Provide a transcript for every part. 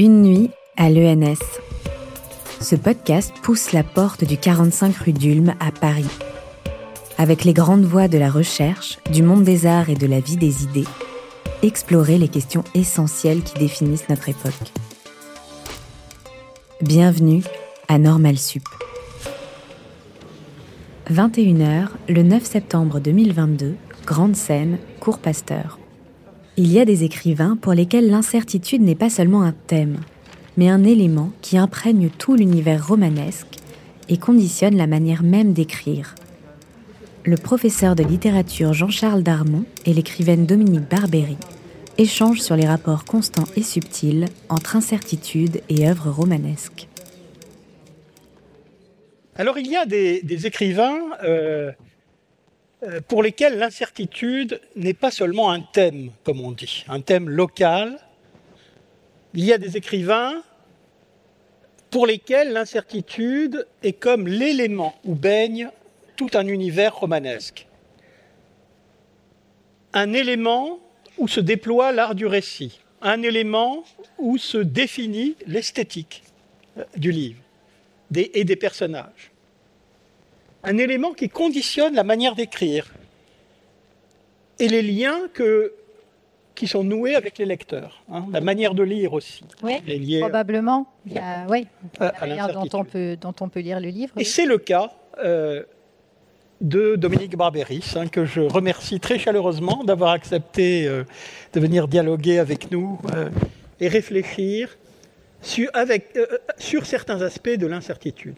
Une nuit à l'ENS. Ce podcast pousse la porte du 45 rue d'Ulm à Paris. Avec les grandes voies de la recherche, du monde des arts et de la vie des idées, explorer les questions essentielles qui définissent notre époque. Bienvenue à Normal Sup. 21h, le 9 septembre 2022, Grande scène, Cours Pasteur. Il y a des écrivains pour lesquels l'incertitude n'est pas seulement un thème, mais un élément qui imprègne tout l'univers romanesque et conditionne la manière même d'écrire. Le professeur de littérature Jean-Charles Darmon et l'écrivaine Dominique Barbéry échangent sur les rapports constants et subtils entre incertitude et œuvre romanesque. Alors il y a des, écrivains euh, pour lesquels l'incertitude n'est pas seulement un thème, comme on dit, un thème local. Il y a des écrivains pour lesquels l'incertitude est comme l'élément où baigne tout un univers romanesque. Un élément où se déploie l'art du récit, un élément où se définit l'esthétique euh, du livre et des personnages un élément qui conditionne la manière d'écrire et les liens que, qui sont noués avec les lecteurs, hein, la manière de lire aussi. Oui, probablement. oui, la manière dont on, peut, dont on peut lire le livre. Et c'est le cas euh, de Dominique Barberis, hein, que je remercie très chaleureusement d'avoir accepté euh, de venir dialoguer avec nous euh, et réfléchir sur, avec, sur certains aspects de l'incertitude.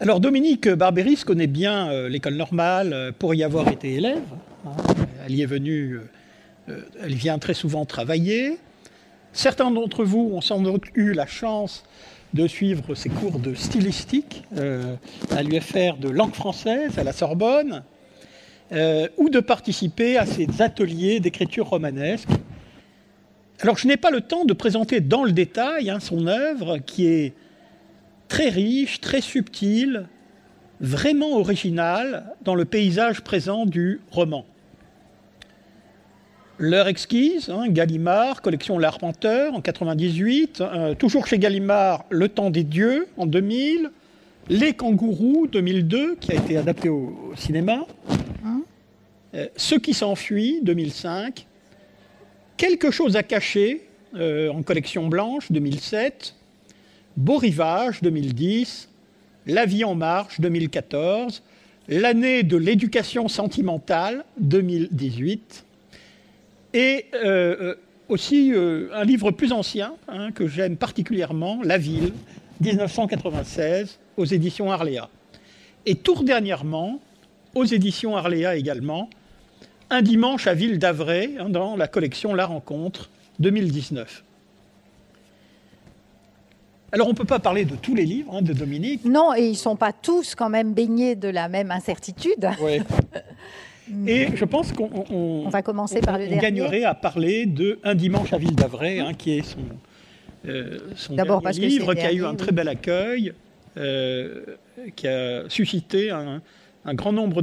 Alors Dominique Barberis connaît bien euh, l'école normale euh, pour y avoir été élève. Hein. Elle y est venue, euh, elle vient très souvent travailler. Certains d'entre vous ont sans doute eu la chance de suivre ses cours de stylistique à l'UFR de langue française à la Sorbonne, ou de participer à ces ateliers d'écriture romanesque. Alors je n'ai pas le temps de présenter dans le détail hein, son œuvre qui est très riche, très subtil, vraiment original dans le paysage présent du roman. L'heure exquise, hein, Gallimard, collection L'Arpenteur en 98, euh, toujours chez Gallimard, Le temps des dieux en 2000, Les kangourous 2002 qui a été adapté au, cinéma, hein euh, Ce qui s'enfuit 2005, Quelque chose à cacher euh, en collection blanche 2007, Beau Rivage 2010, La vie en marche 2014, L'année de l'éducation sentimentale 2018, et euh, euh, aussi euh, un livre plus ancien hein, que j'aime particulièrement, La ville 1996 aux éditions Arléa. Et tout dernièrement, aux éditions Arléa également, Un dimanche à Ville d'Avray hein, dans la collection La Rencontre 2019. Alors on ne peut pas parler de tous les livres hein, de Dominique. Non, et ils ne sont pas tous quand même baignés de la même incertitude. Oui. Et je pense qu'on va commencer par le gagnerait à parler de Un dimanche à Ville d'Avray, hein, qui est son, euh, dernier livre, qui a eu un très bel accueil, euh, qui a suscité un, grand nombre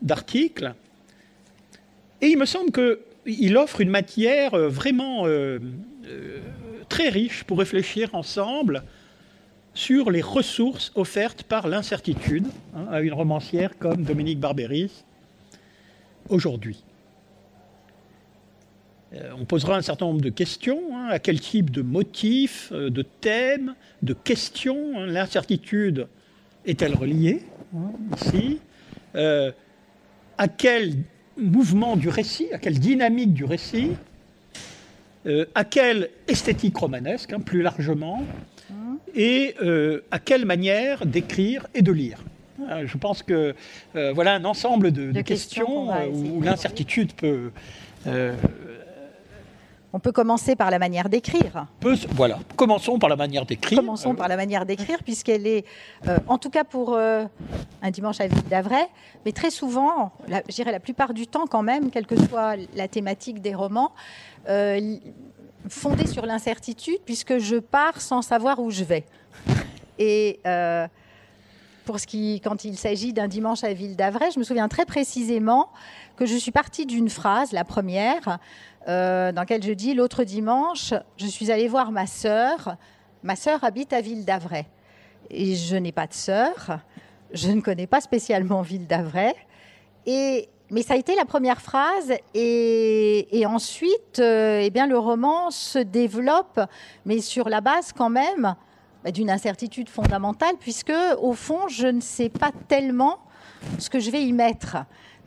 d'articles. Et il me semble qu'il offre une matière euh, vraiment très riche pour réfléchir ensemble sur les ressources offertes par l'incertitude hein, à une romancière comme Dominique Barberis aujourd'hui. Euh, on posera un certain nombre de questions. Hein, à quel type de motifs, euh, de thèmes, de questions hein, l'incertitude est-elle reliée ici euh, À quel mouvement du récit, à quelle dynamique du récit euh, à quelle esthétique romanesque, hein, plus largement, et euh, à quelle manière d'écrire et de lire. Euh, je pense que voilà un ensemble de, questions, où l'incertitude peut on peut commencer par la manière d'écrire. Voilà, commençons par la manière d'écrire. Commençons par la manière d'écrire, puisqu'elle est, en tout cas pour un dimanche à Ville d'Avray, mais très souvent, je dirais la plupart du temps quand même, quelle que soit la thématique des romans, euh, fondée sur l'incertitude, puisque je pars sans savoir où je vais. Et euh, pour ce qui, quand il s'agit d'un dimanche à Ville d'Avray, je me souviens très précisément que je suis partie d'une phrase, la première, dans laquelle je dis l'autre dimanche, je suis allée voir ma sœur. Ma sœur habite à Ville d'Avray et je n'ai pas de sœur. Je ne connais pas spécialement Ville d'Avray. Et mais ça a été la première phrase et, ensuite, euh, eh bien, le roman se développe, mais sur la base quand même d'une incertitude fondamentale, puisque au fond, je ne sais pas tellement ce que je vais y mettre.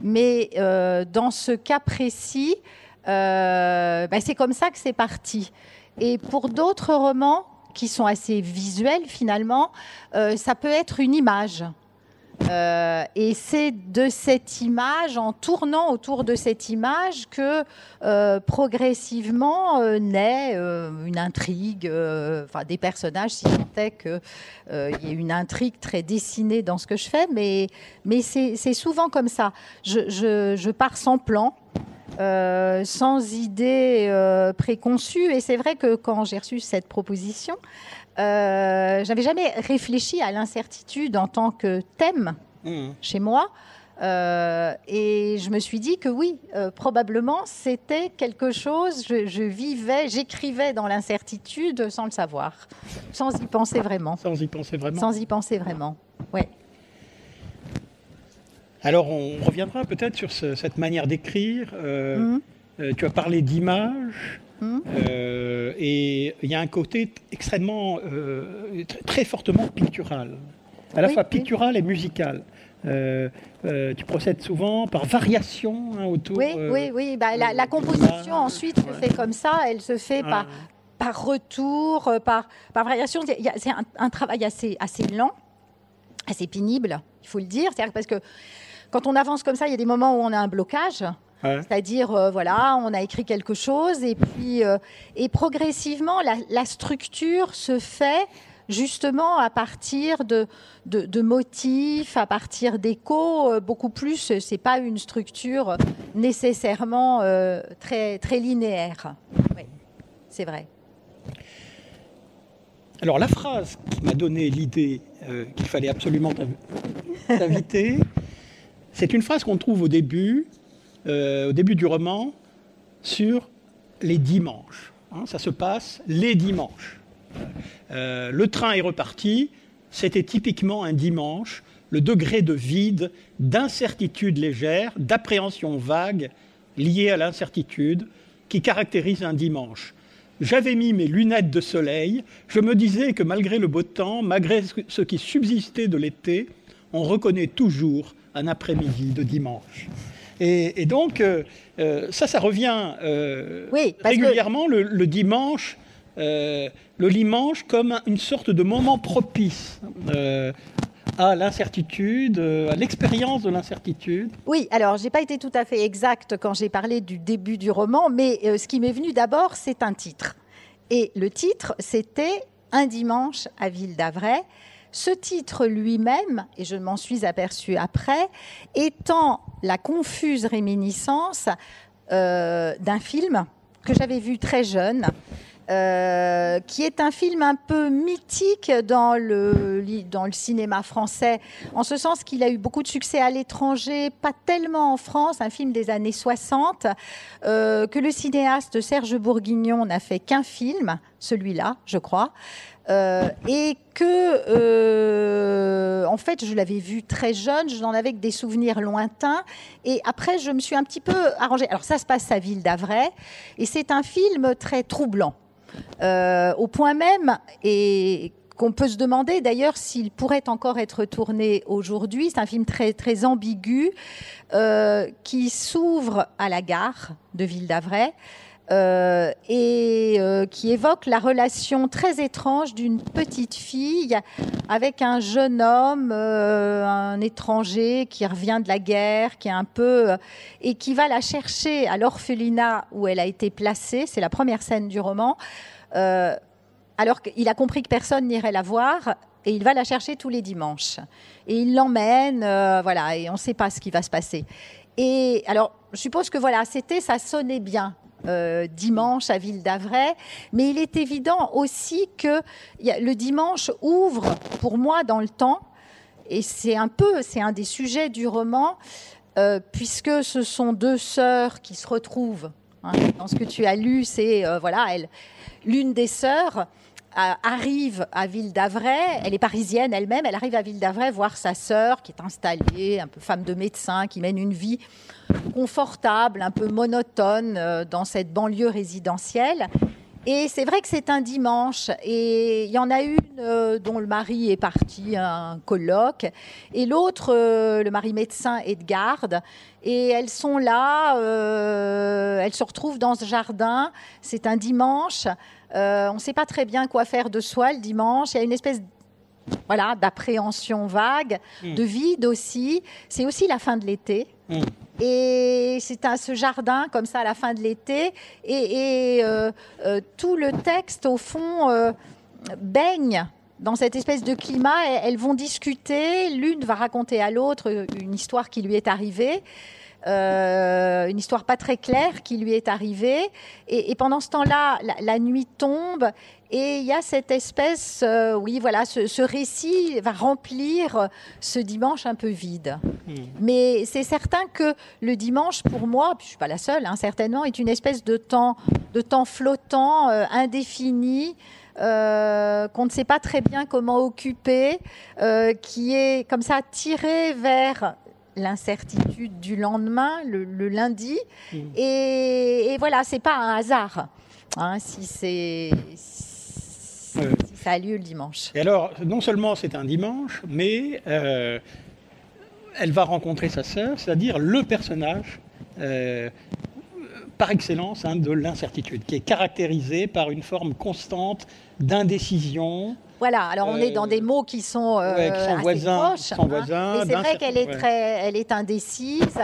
Mais euh, dans ce cas précis, euh, bah, c'est comme ça que c'est parti. Et pour d'autres romans qui sont assez visuels finalement, ça peut être une image. Euh, et c'est de cette image, en tournant autour de cette image, que euh, progressivement euh, naît une intrigue, enfin des personnages, si tant est qu'il y ait une intrigue très dessinée dans ce que je fais, mais, mais c'est souvent comme ça. Je, je, pars sans plan. sans idée préconçue. Et c'est vrai que quand j'ai reçu cette proposition, euh, j'avais jamais réfléchi à l'incertitude en tant que thème mmh. chez moi. Euh, et je me suis dit que oui, euh, probablement c'était quelque chose, je, vivais, j'écrivais dans l'incertitude sans le savoir, sans y penser vraiment. Sans y penser vraiment. Sans y penser vraiment, ouais. Alors on reviendra peut-être sur cette manière d'écrire. Mmh. tu as parlé Euh, et il y a un côté extrêmement, euh, très fortement pictural, à la fois pictural et musical. Euh, tu procèdes souvent par variation hein, autour. Oui, oui, oui. Bah, la, composition ensuite se fait comme ça. Elle se fait par, par retour, par, par variation. C'est un, travail assez, assez lent, assez pénible, il faut le dire. C'est-à-dire parce que quand on avance comme ça, il y a des moments où on a un blocage. C'est-à-dire, euh, voilà, on a écrit quelque chose et puis, euh, et progressivement, la, structure se fait justement à partir de, de, motifs, à partir d'échos, euh, beaucoup plus. C'est pas une structure nécessairement très, très linéaire. Oui, c'est vrai. Alors la phrase qui m'a donné l'idée qu'il fallait absolument t'inviter, c'est une phrase qu'on trouve au début euh, au début du roman sur les dimanches. Hein, ça se passe les dimanches. Euh, le train est reparti, c'était typiquement un dimanche, le degré de vide, d'incertitude légère, d'appréhension vague liée à l'incertitude qui caractérise un dimanche. J'avais mis mes lunettes de soleil, je me disais que malgré le beau temps, malgré ce qui subsistait de l'été, on reconnaît toujours un après-midi de dimanche. Et, donc, euh, euh, ça, ça revient euh, régulièrement le, dimanche. le dimanche comme une sorte de moment propice à l'incertitude, à l'expérience de l'incertitude Oui, alors j'ai pas été tout à fait exact quand j'ai parlé du début du roman, mais ce qui m'est venu d'abord, c'est un titre. Et le titre, c'était Un dimanche à Ville d'Avray. Ce titre lui-même, et je m'en suis aperçue après, étant la confuse réminiscence euh, d'un film que j'avais vu très jeune, euh, qui est un film un peu mythique dans le, cinéma français, en ce sens qu'il a eu beaucoup de succès à l'étranger, pas tellement en France, un film des années 60, euh, que le cinéaste Serge Bourguignon n'a fait qu'un film, celui-là, je crois. Euh, et que, euh, en fait, je l'avais vu très jeune, je n'en avais que des souvenirs lointains. Et après, je me suis un petit peu arrangée. Alors, ça se passe à Ville d'Avray, et c'est un film très troublant, euh, au point même, et qu'on peut se demander d'ailleurs s'il pourrait encore être tourné aujourd'hui. C'est un film très, très ambigu qui s'ouvre à la gare de Ville d'Avray. Euh, et euh, qui évoque la relation très étrange d'une petite fille avec un jeune homme, euh, un étranger qui revient de la guerre, qui est un peu et qui va la chercher à l'orphelinat où elle a été placée. C'est la première scène du roman. alors qu'il a compris que personne n'irait la voir et il va la chercher tous les dimanches. Et il l'emmène, voilà, et on ne sait pas ce qui va se passer. Et alors, je suppose que voilà, c'était, ça sonnait bien. Euh, dimanche à Ville d'Avray, mais il est évident aussi que le dimanche ouvre pour moi dans le temps et c'est un peu, c'est un des sujets du roman, puisque ce sont deux sœurs qui se retrouvent. Hein, dans ce que tu as lu, c'est voilà, elle, l'une des sœurs arrive à Ville d'Avray, elle est parisienne elle-même, elle arrive à Ville d'Avray voir sa sœur qui est installée, un peu femme de médecin, qui mène une vie confortable, un peu monotone euh, dans cette banlieue résidentielle. Et c'est vrai que c'est un dimanche et il y en a une euh, dont le mari est parti à un colloque et l'autre, euh, le mari médecin, est de garde. Et elles sont là, elles se retrouvent dans ce jardin. C'est un dimanche. On ne sait pas très bien quoi faire de soi le dimanche. Il y a une espèce voilà, d'appréhension vague, hmm. de vide aussi. C'est aussi la fin de l'été. Hmm. Et c'est à ce jardin comme ça à la fin de l'été. Et, euh, euh, tout le texte, au fond, euh, baigne dans cette espèce de climat. Elles vont discuter. L'une va raconter à l'autre une histoire qui lui est arrivée. Une histoire pas très claire qui lui est arrivée. Et, pendant ce temps-là, la, nuit tombe et il y a cette espèce, euh, oui, voilà, ce, récit va remplir ce dimanche un peu vide. Hmm. Mais c'est certain que le dimanche, pour moi, puis je suis pas la seule, hein, certainement, est une espèce de temps, de temps flottant, euh, indéfini. Euh, qu'on ne sait pas très bien comment occuper, qui est comme ça tiré vers l'incertitude du lendemain, le, lundi. Hmm. Et, et, voilà, c'est pas un hasard. Hein, si c'est ça a lieu le dimanche. Et alors, non seulement c'est un dimanche, mais euh, elle va rencontrer sa sœur, c'est-à-dire le personnage euh, par excellence hein, de l'incertitude, qui est caractérisé par une forme constante d'indécision, voilà, alors on est dans des mots qui sont, euh, assez voisins, proches. Hein. c'est vrai qu'elle est très, elle est indécise.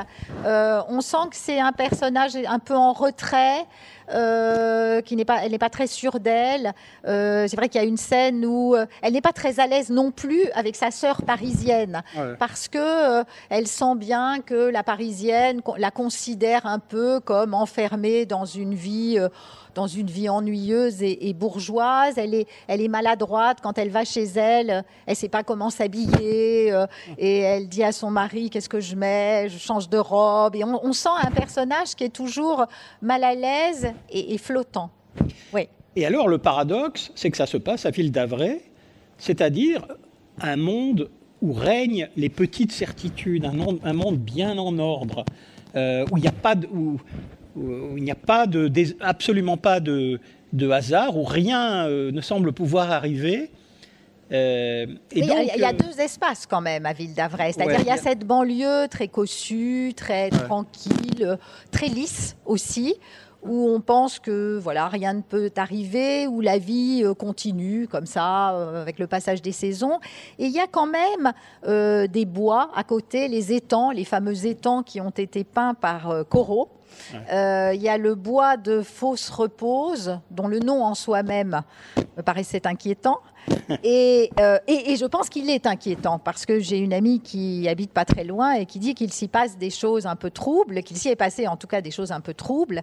Euh, on sent que c'est un personnage un peu en retrait. Euh, qui n'est pas, elle n'est pas très sûre d'elle. c'est vrai qu'il y a une scène où elle n'est pas très à l'aise non plus avec sa sœur parisienne, parce que elle sent bien que la parisienne la considère un peu comme enfermée dans une vie dans une vie ennuyeuse et, bourgeoise. Elle est, maladroite quand elle va chez elle. Elle ne sait pas comment s'habiller euh, et elle dit à son mari qu'est-ce que je mets, je change de robe. Et on, sent un personnage qui est toujours mal à l'aise et, flottant. Oui. Et alors le paradoxe, c'est que ça se passe à Ville d'Avray, c'est-à-dire un monde où règnent les petites certitudes, un, monde, bien en ordre, euh, où il n'y a pas de, il n'y a pas de, absolument pas de, hasard, où rien euh, ne semble pouvoir arriver. Euh, il y, a deux espaces quand même à Ville d'Avray. C'est-à-dire il y a cette banlieue très cossue, très tranquille, très lisse aussi, où on pense que voilà rien ne peut arriver, où la vie euh, continue comme ça avec le passage des saisons. Et il y a quand même des bois à côté, les étangs, les fameux étangs qui ont été peints par Corot. Euh, il y a le bois de fausse repose, dont le nom en soi-même me paraissait inquiétant. Euh, et, et, je pense qu'il est inquiétant parce que j'ai une amie qui habite pas très loin et qui dit qu'il s'y passe des choses un peu troubles, qu'il s'y est passé en tout cas des choses un peu troubles.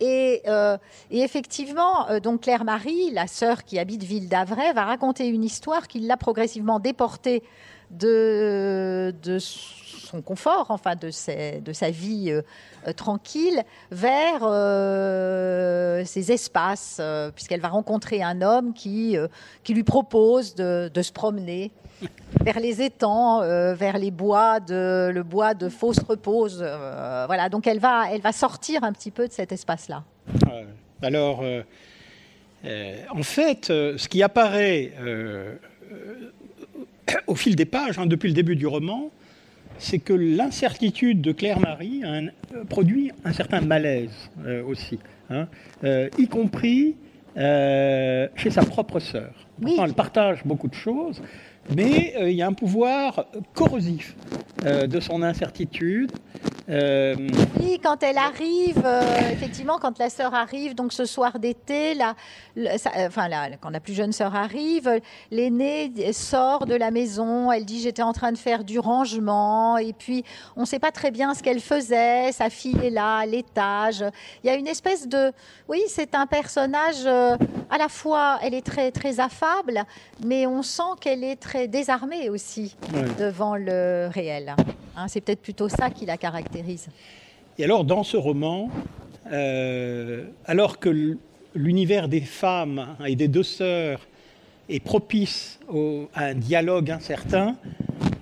Et, euh, et effectivement, donc Claire Marie, la sœur qui habite Ville d'Avray, va raconter une histoire qui l'a progressivement déportée de, son confort, enfin de, sa vie euh, euh, tranquille, vers euh, ces espaces, puisqu'elle va rencontrer un homme qui, qui lui propose de, se promener vers les étangs, vers les bois de le bois de fausse repose. voilà, donc elle va, elle va sortir un petit peu de cet espace-là. alors, en fait, ce qui apparaît au fil des pages, hein, depuis le début du roman, c'est que l'incertitude de Claire-Marie euh, produit un certain malaise euh, aussi, hein, euh, y compris chez sa propre sœur. elle partage beaucoup de choses, mais il y a un pouvoir corrosif de son incertitude Euh, oui, quand elle arrive, euh, effectivement, quand la sœur arrive, donc ce soir d'été, la, enfin, quand la plus jeune sœur arrive, l'aînée sort de la maison, elle dit j'étais en train de faire du rangement, et puis on ne sait pas très bien ce qu'elle faisait, sa fille est là, à l'étage. Il y a une espèce de... Oui, c'est un personnage, euh, à la fois, elle est très, très affable, mais on sent qu'elle est très désarmée aussi devant le réel. Hein, c'est peut-être plutôt ça qui la caractérise. Et alors, dans ce roman, euh, alors que l'univers des femmes et des deux sœurs est propice à un dialogue incertain,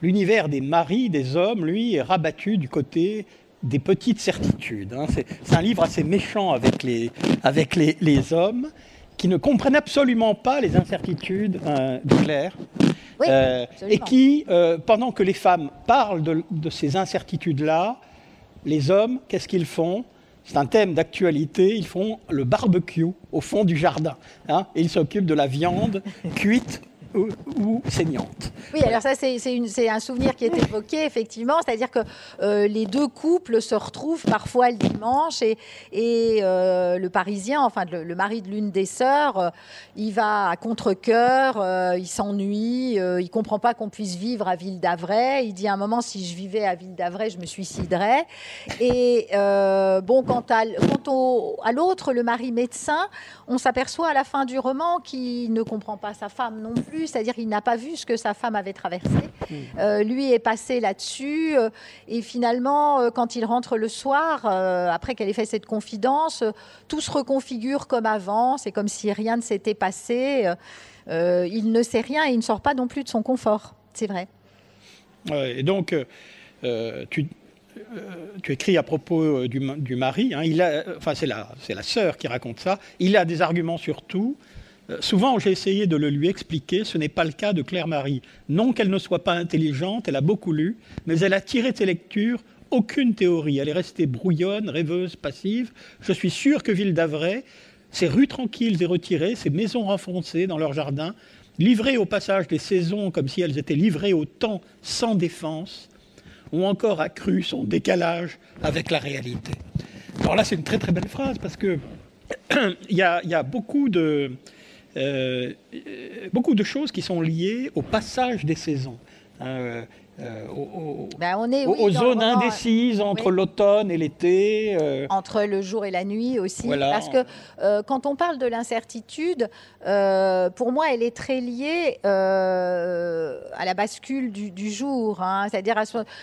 l'univers des maris, des hommes, lui, est rabattu du côté des petites certitudes. Hein. C'est un livre assez méchant avec les, avec les, hommes qui ne comprennent absolument pas les incertitudes euh, de Claire euh, et qui, euh, pendant que les femmes parlent de, ces incertitudes-là, les hommes, qu'est-ce qu'ils font? C'est un thème d'actualité, ils font le barbecue au fond du jardin. Hein, ils s'occupent de la viande cuite ou, saignante. Oui, alors ça, c'est un souvenir qui est évoqué, effectivement, c'est-à-dire que euh, les deux couples se retrouvent parfois le dimanche et, et euh, le Parisien, enfin le, mari de l'une des sœurs, euh, il va à contre-coeur, il s'ennuie, il comprend pas qu'on puisse vivre à Ville d'Avray. Il dit à un moment, si je vivais à Ville d'Avray, je me suiciderais. Et bon, quant à, quant à l'autre, le mari médecin, on s'aperçoit à la fin du roman qu'il ne comprend pas sa femme non plus c'est-à-dire qu'il n'a pas vu ce que sa femme avait traversé. Hmm. Euh, lui est passé là-dessus, euh, et finalement, euh, quand il rentre le soir, après qu'elle ait fait cette confidence, tout se reconfigure comme avant, c'est comme si rien ne s'était passé. il ne sait rien et il ne sort pas non plus de son confort, c'est vrai. et donc, tu, tu écris à propos du, du mari, hein, il a, enfin c'est la, c'est la sœur qui raconte ça, il a des arguments sur tout, souvent, j'ai essayé de le lui expliquer, ce n'est pas le cas de Claire-Marie. Non qu'elle ne soit pas intelligente, elle a beaucoup lu, mais elle a tiré de ses lectures aucune théorie. Elle est restée brouillonne, rêveuse, passive. Je suis sûr que Ville d'Avray, ces rues tranquilles et retirées, ces maisons renfoncées dans leur jardin, livrées au passage des saisons comme si elles étaient livrées au temps sans défense, ont encore accru son décalage avec la réalité. Alors là, c'est une très très belle phrase parce que il y, a beaucoup de, euh, beaucoup de choses qui sont liées au passage des saisons. Euh, euh, ben, on est, aux zones indécises entre l'automne et l'été. Entre le jour et la nuit aussi. Parce que quand on parle de l'incertitude, pour moi, elle est très liée à la bascule du, jour. Hein. C'est-à-dire,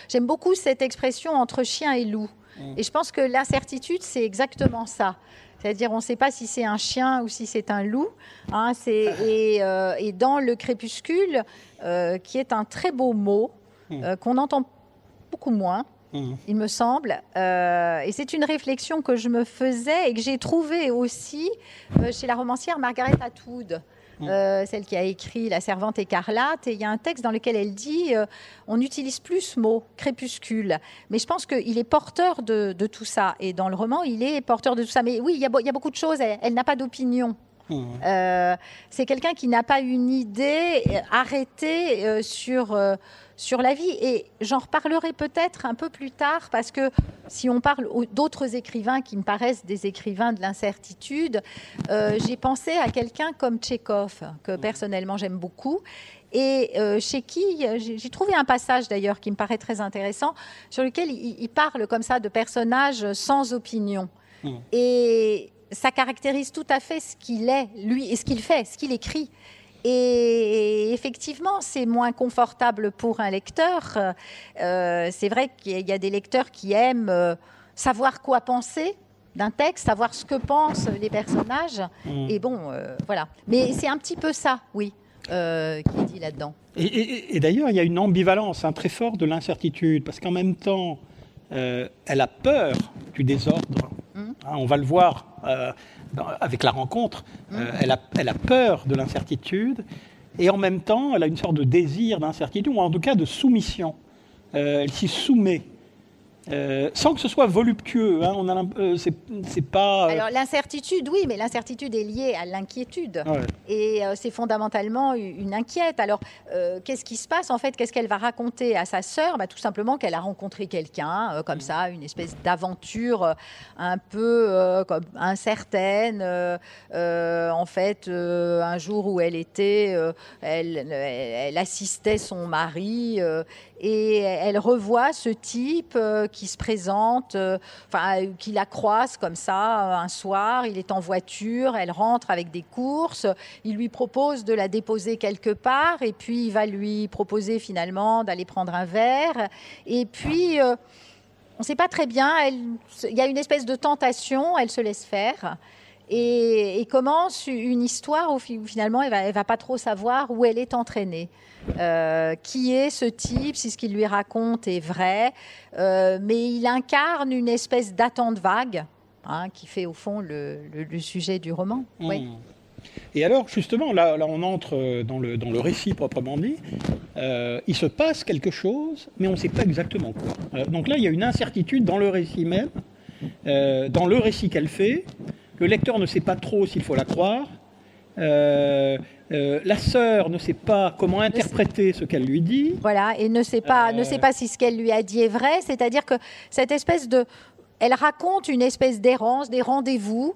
j'aime beaucoup cette expression entre chien et loup. Mmh. Et je pense que l'incertitude, c'est exactement ça. C'est-à-dire, on ne sait pas si c'est un chien ou si c'est un loup. Hein, euh, et, dans le crépuscule, euh, qui est un très beau mot, hmm. euh, qu'on entend beaucoup moins, hmm. il me semble. et c'est une réflexion que je me faisais et que j'ai trouvée aussi chez la romancière Margaret Atwood. Mm. Euh, celle qui a écrit La Servante écarlate. Et il y a un texte dans lequel elle dit euh, on n'utilise plus ce mot, crépuscule. Mais je pense qu'il est porteur de, tout ça. Et dans le roman, il est porteur de tout ça. Mais oui, il y a, beaucoup de choses. Elle, n'a pas d'opinion. Mm. Euh, c'est quelqu'un qui n'a pas une idée arrêtée sur sur la vie. Et j'en reparlerai peut-être un peu plus tard, parce que si on parle d'autres écrivains qui me paraissent des écrivains de l'incertitude, euh, j'ai pensé à quelqu'un comme Tchekhov, que personnellement j'aime beaucoup. Et euh, chez qui j'ai trouvé un passage d'ailleurs qui me paraît très intéressant, sur lequel il, parle comme ça de personnages sans opinion. Mmh. Et ça caractérise tout à fait ce qu'il est, lui, et ce qu'il fait, ce qu'il écrit. Et effectivement, c'est moins confortable pour un lecteur. Euh, c'est vrai qu'il y a des lecteurs qui aiment euh, savoir quoi penser d'un texte, savoir ce que pensent les personnages. Mm. Et bon, euh, voilà. Mais c'est un petit peu ça, oui, qui est dit là-dedans. Et, d'ailleurs, il y a une ambivalence hein, très forte de l'incertitude, parce qu'en même temps, elle a peur du désordre. Mm. Hein, on va le voir avec la rencontre, euh, elle, a, elle, a, peur de l'incertitude et en même temps, elle a une sorte de désir d'incertitude ou en tout cas de soumission. Euh, elle s'y soumet. Euh, sans que ce soit voluptueux. Hein, on a, euh, c'est, pas. Euh, Alors l'incertitude, oui, mais l'incertitude est liée à l'inquiétude, et c'est fondamentalement une inquiète. Alors qu'est-ce qui se passe en fait? Qu'est-ce qu'elle va raconter à sa sœur? Bah, Tout simplement qu'elle a rencontré quelqu'un comme ça, une espèce d'aventure un peu comme incertaine. en fait, un jour où elle était, elle, elle, assistait son mari et elle revoit ce type qui se présente, euh, enfin, qui la croise comme ça euh, un soir. Il est en voiture, elle rentre avec des courses. Il lui propose de la déposer quelque part et puis il va lui proposer finalement d'aller prendre un verre. Et puis. Euh, on ne sait pas très bien, il y a une espèce de tentation, elle se laisse faire et, commence une histoire où finalement elle va, va pas trop savoir où elle est entraînée. Euh, qui est ce type, si ce qu'il lui raconte est vrai, euh, mais il incarne une espèce d'attente vague hein, qui fait au fond le, sujet du roman. Hmm. Et alors, justement, là, là, on entre dans le, dans le récit proprement dit. Euh, il se passe quelque chose, mais on ne sait pas exactement quoi. donc là, il y a une incertitude dans le récit même, dans le récit qu'elle fait. Le lecteur ne sait pas trop s'il faut la croire. Euh, euh, la sœur ne sait pas comment interpréter ce qu'elle lui dit. Voilà, et ne sait pas, ne sait pas si ce qu'elle lui a dit est vrai. C'est-à-dire que cette espèce de, elle raconte une espèce d'errance, des rendez-vous.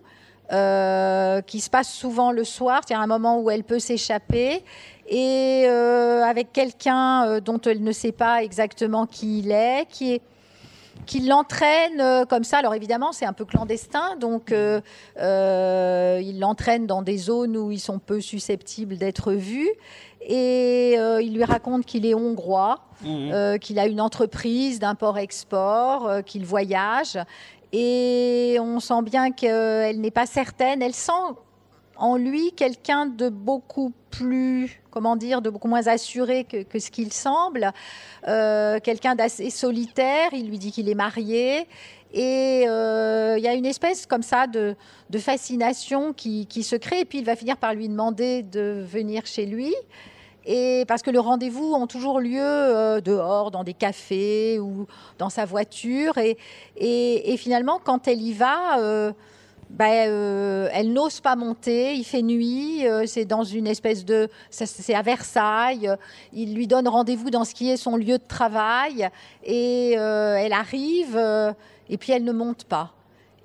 Euh, qui se passent souvent le soir, il y a un moment où elle peut s'échapper, et avec quelqu'un dont elle ne sait pas exactement qui il est, qui est qui l'entraîne euh, comme ça. Alors évidemment, c'est un peu clandestin, donc euh, euh, il l'entraîne dans des zones où ils sont peu susceptibles d'être vus. Et il lui raconte qu'il est hongrois, mmh. qu'il a une entreprise d'import-export, qu'il voyage. Et on sent bien qu'elle n'est pas certaine. Elle sent en lui quelqu'un de beaucoup plus, comment dire, de beaucoup moins assuré que, ce qu'il semble, euh, quelqu'un d'assez solitaire. Il lui dit qu'il est marié. Et euh, il y a une espèce comme ça de, fascination qui, se crée. Et puis il va finir par lui demander de venir chez lui. Et parce que le rendez-vous ont toujours lieu euh, dehors, dans des cafés ou dans sa voiture. Et, et, finalement, quand elle y va, ben, euh, elle n'ose pas monter, il fait nuit, euh, c'est dans une espèce de... C'est à Versailles, il lui donne rendez-vous dans ce qui est son lieu de travail, et euh, elle arrive, et puis elle ne monte pas.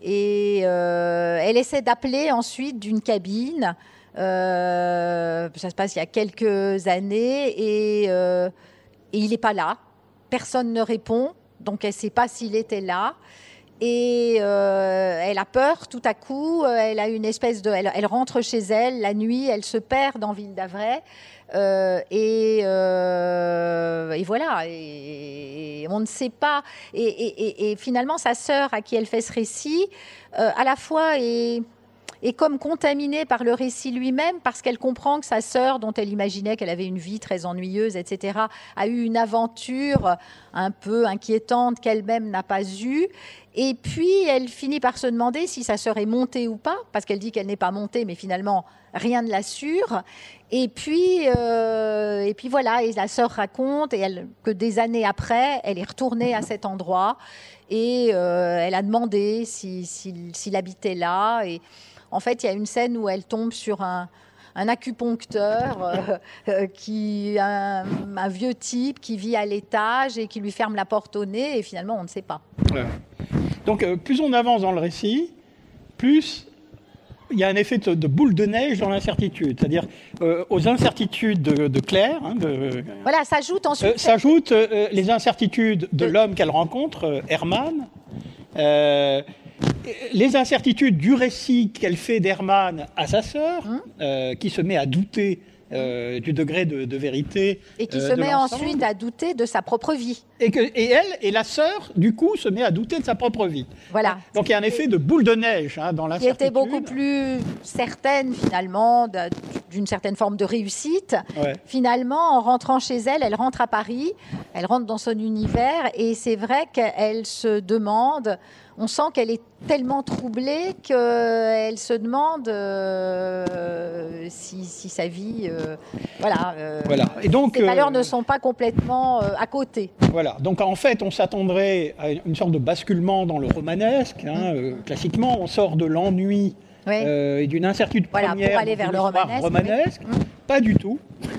Et elle essaie d'appeler ensuite d'une cabine, ça se passe il y a quelques années, et, et il n'est pas là, personne ne répond, donc elle ne sait pas s'il était là. Et euh, elle a peur tout à coup. Euh, elle a une espèce de. Elle, rentre chez elle la nuit. Elle se perd dans Ville d'Avray. Euh, et, et, voilà. Et, on ne sait pas. Et, finalement, sa sœur, à qui elle fait ce récit, à la fois est et comme contaminée par le récit lui-même, parce qu'elle comprend que sa sœur, dont elle imaginait qu'elle avait une vie très ennuyeuse, etc., a eu une aventure un peu inquiétante qu'elle-même n'a pas eue. Et puis, elle finit par se demander si sa sœur est montée ou pas, parce qu'elle dit qu'elle n'est pas montée, mais finalement, rien ne l'assure. Et puis, euh, et puis voilà, et la sœur raconte que des années après, elle est retournée à cet endroit et euh, elle a demandé s'il habitait là. En fait, il y a une scène où elle tombe sur un, acupuncteur, euh, euh, qui un, vieux type qui vit à l'étage et qui lui ferme la porte au nez, et finalement, on ne sait pas. Donc, euh, plus on avance dans le récit, plus il y a un effet de, boule de neige dans l'incertitude, c'est-à-dire aux incertitudes de, Claire. Hein, voilà, s'ajoutent ensuite. s'ajoutent les incertitudes de, l'homme qu'elle rencontre, Herman les incertitudes du récit qu'elle fait d'Hermann à sa sœur, hein euh, qui se met à douter euh, du degré de, vérité. Et qui euh, se met ensuite à douter de sa propre vie. Et, que, et elle, et la sœur, du coup, se met à douter de sa propre vie. Voilà. Donc il y a un effet de boule de neige hein, dans l'incertitude. Qui était beaucoup plus certaine, finalement, d'une certaine forme de réussite. Finalement, en rentrant chez elle, elle rentre à Paris, elle rentre dans son univers, et c'est vrai qu'elle se demande on sent qu'elle est tellement troublée qu'elle se demande euh, si, sa vie, euh, voilà, euh, voilà. Et donc, ses valeurs ne sont pas complètement à côté. Voilà. Donc en fait, on s'attendrait à une sorte de basculement dans le romanesque. Hein, euh, classiquement, on sort de l'ennui Oui. euh, et d'une incertitude Voilà, première pour aller vers le romanesque, romanesque. Pas du tout.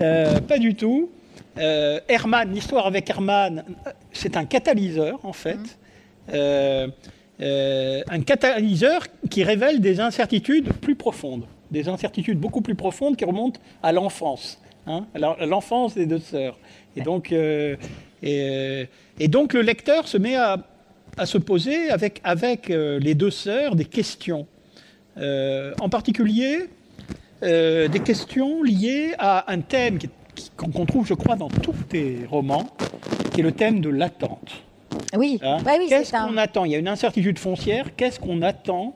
Euh, pas du tout. Euh, Hermann, l'histoire avec Hermann, euh, c'est un catalyseur en fait. Euh, euh, un catalyseur qui révèle des incertitudes plus profondes, des incertitudes beaucoup plus profondes qui remontent à l'enfance, hein, à l'enfance des deux sœurs. Et donc, euh, et, euh, et donc le lecteur se met à, à se poser avec, avec euh, les deux sœurs des questions. Euh, en particulier, euh, des questions liées à un thème qu'on trouve, je crois, dans tous tes romans, qui est le thème de l'attente. Oui, hein. Oui, Qu'est-ce un- qu'on attend? Il y a une incertitude foncière. Qu'est-ce qu'on attend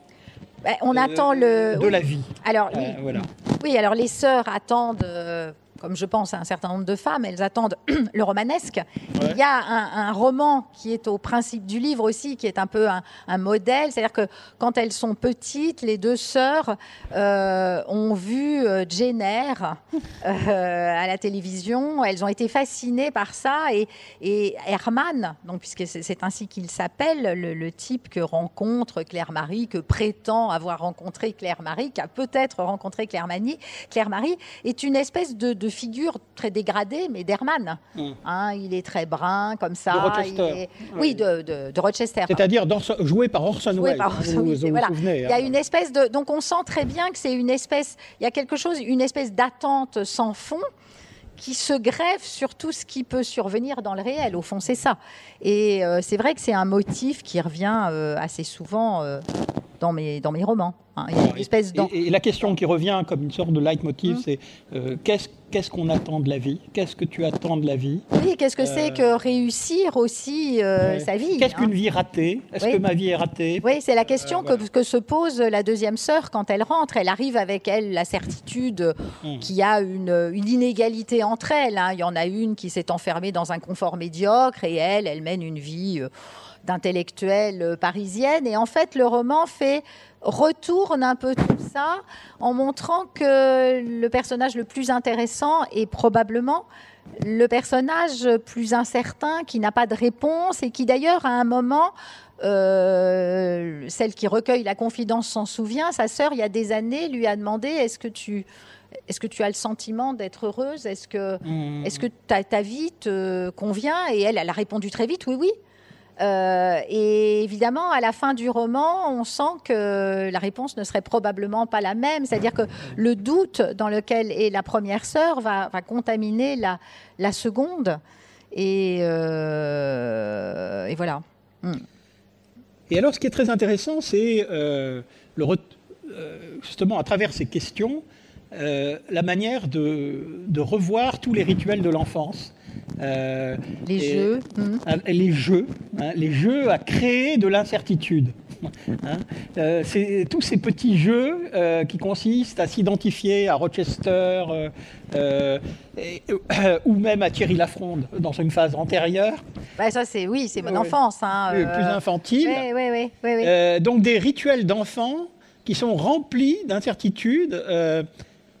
Ben, on euh, attend le. de la vie? Alors, Euh, oui, Voilà. oui, alors les sœurs attendent, euh, comme je pense à un certain nombre de femmes, elles attendent le romanesque. Ouais. Il y a un, un roman qui est au principe du livre aussi, qui est un peu un, un modèle. C'est-à-dire que quand elles sont petites, les deux sœurs euh, ont vu euh, Jane Eyre euh, à la télévision. Elles ont été fascinées par ça. Et, et Herman, donc, puisque c'est ainsi qu'il s'appelle, le, le type que rencontre Claire-Marie, que prétend avoir rencontré Claire-Marie, qui a peut-être rencontré Claire-Marie, Claire-Marie, est une espèce de, de figure très dégradée, mais d'Herman. Mm. Hein, il est très brun, comme ça. De Rochester. est- Oui, de, de- de Rochester. C'est-à-dire d'Orson- joué par Orson Joué Welles. voilà. Il y a hein. une espèce de. Donc on sent très bien que c'est une espèce. Il y a quelque chose, une espèce d'attente sans fond qui se greffe sur tout ce qui peut survenir dans le réel. Au fond, c'est ça. Et euh, c'est vrai que c'est un motif qui revient euh, assez souvent euh, dans, mes, dans mes romans. Hein. Il y a une espèce d'en- Et, et la question qui revient comme une sorte de leitmotiv, Mm. c'est euh, qu'est-ce qu'est-ce qu'on attend de la vie? Qu'est-ce que tu attends de la vie? Oui, qu'est-ce que c'est que réussir aussi euh, Ouais. sa vie Qu'est-ce hein. qu'une vie ratée? Est-ce Oui. que ma vie est ratée? Oui, c'est la question Euh, voilà. que, se pose la deuxième sœur quand elle rentre. Elle arrive avec elle la certitude Mm. qu'il y a une, une inégalité entre elles. hein. Il y en a une qui s'est enfermée dans un confort médiocre et elle, elle mène une vie euh, d'intellectuelle euh, parisienne. Et en fait, le roman fait retourne un peu tout ça en montrant que le personnage le plus intéressant est probablement le personnage plus incertain qui n'a pas de réponse et qui d'ailleurs à un moment euh, celle qui recueille la confidence s'en souvient. Sa sœur, il y a des années, lui a demandé est-ce que tu, est-ce que tu as le sentiment d'être heureuse? Est-ce que, Mm. est-ce que ta, ta vie te convient? Et elle, elle a répondu très vite oui, oui. Euh, et évidemment, à la fin du roman, on sent que la réponse ne serait probablement pas la même. C'est-à-dire que le doute dans lequel est la première sœur va, contaminer la, seconde. Et, euh, voilà. Et alors, ce qui est très intéressant, c'est euh, justement à travers ces questions, la manière de revoir tous les rituels de l'enfance. Euh, Les et- jeux. hmm. hein, les jeux, hein, les jeux à créer de l'incertitude. Hein. Euh, c'est tous ces petits jeux euh, qui consistent à s'identifier à Rochester et- ou même à Thierry Lafronde dans une phase antérieure, Bah, ça, c'est oui, c'est mon enfance. Hein, plus infantile. Oui, oui, oui. oui, oui. Donc des rituels d'enfants qui sont remplis d'incertitudes,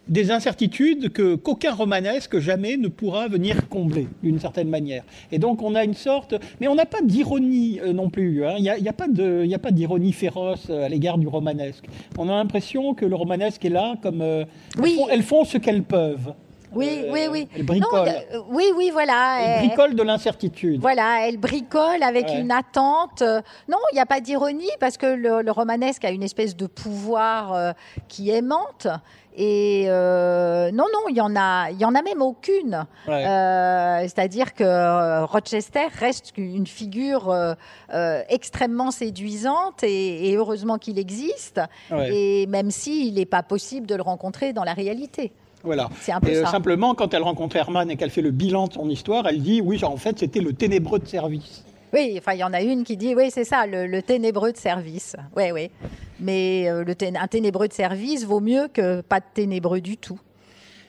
des incertitudes que qu'aucun romanesque jamais ne pourra venir combler d'une certaine manière. Et donc on a une sorte, mais on n'a pas d'ironie euh, non plus. hein. Il n'y a, y a pas de, il y a pas d'ironie féroce euh, à l'égard du romanesque. On a l'impression que le romanesque est là comme euh, Oui. elles, font, elles font ce qu'elles peuvent. Oui, Euh, oui, oui. Elles Non, bricolent. euh, oui, oui, voilà. Elle- bricolent de l'incertitude. Voilà, elle bricole avec Ouais. une attente. Euh, Non, il n'y a pas d'ironie parce que le, le romanesque a une espèce de pouvoir euh, qui aimante. Et euh, non, non, il y en a, il y en a même aucune. Ouais. Euh, C'est-à-dire que Rochester reste une figure euh, extrêmement séduisante et, et heureusement qu'il existe. Ouais. Et même s'il n'est pas possible de le rencontrer dans la réalité. Voilà. C'est un peu Et, euh, ça. simplement, quand elle rencontre Herman et qu'elle fait le bilan de son histoire, elle dit oui, en fait, c'était le ténébreux de service. Oui, enfin, il y en a une qui dit, oui, c'est ça, le, le ténébreux de service. Oui, oui. Mais euh, le tén- un ténébreux de service vaut mieux que pas de ténébreux du tout.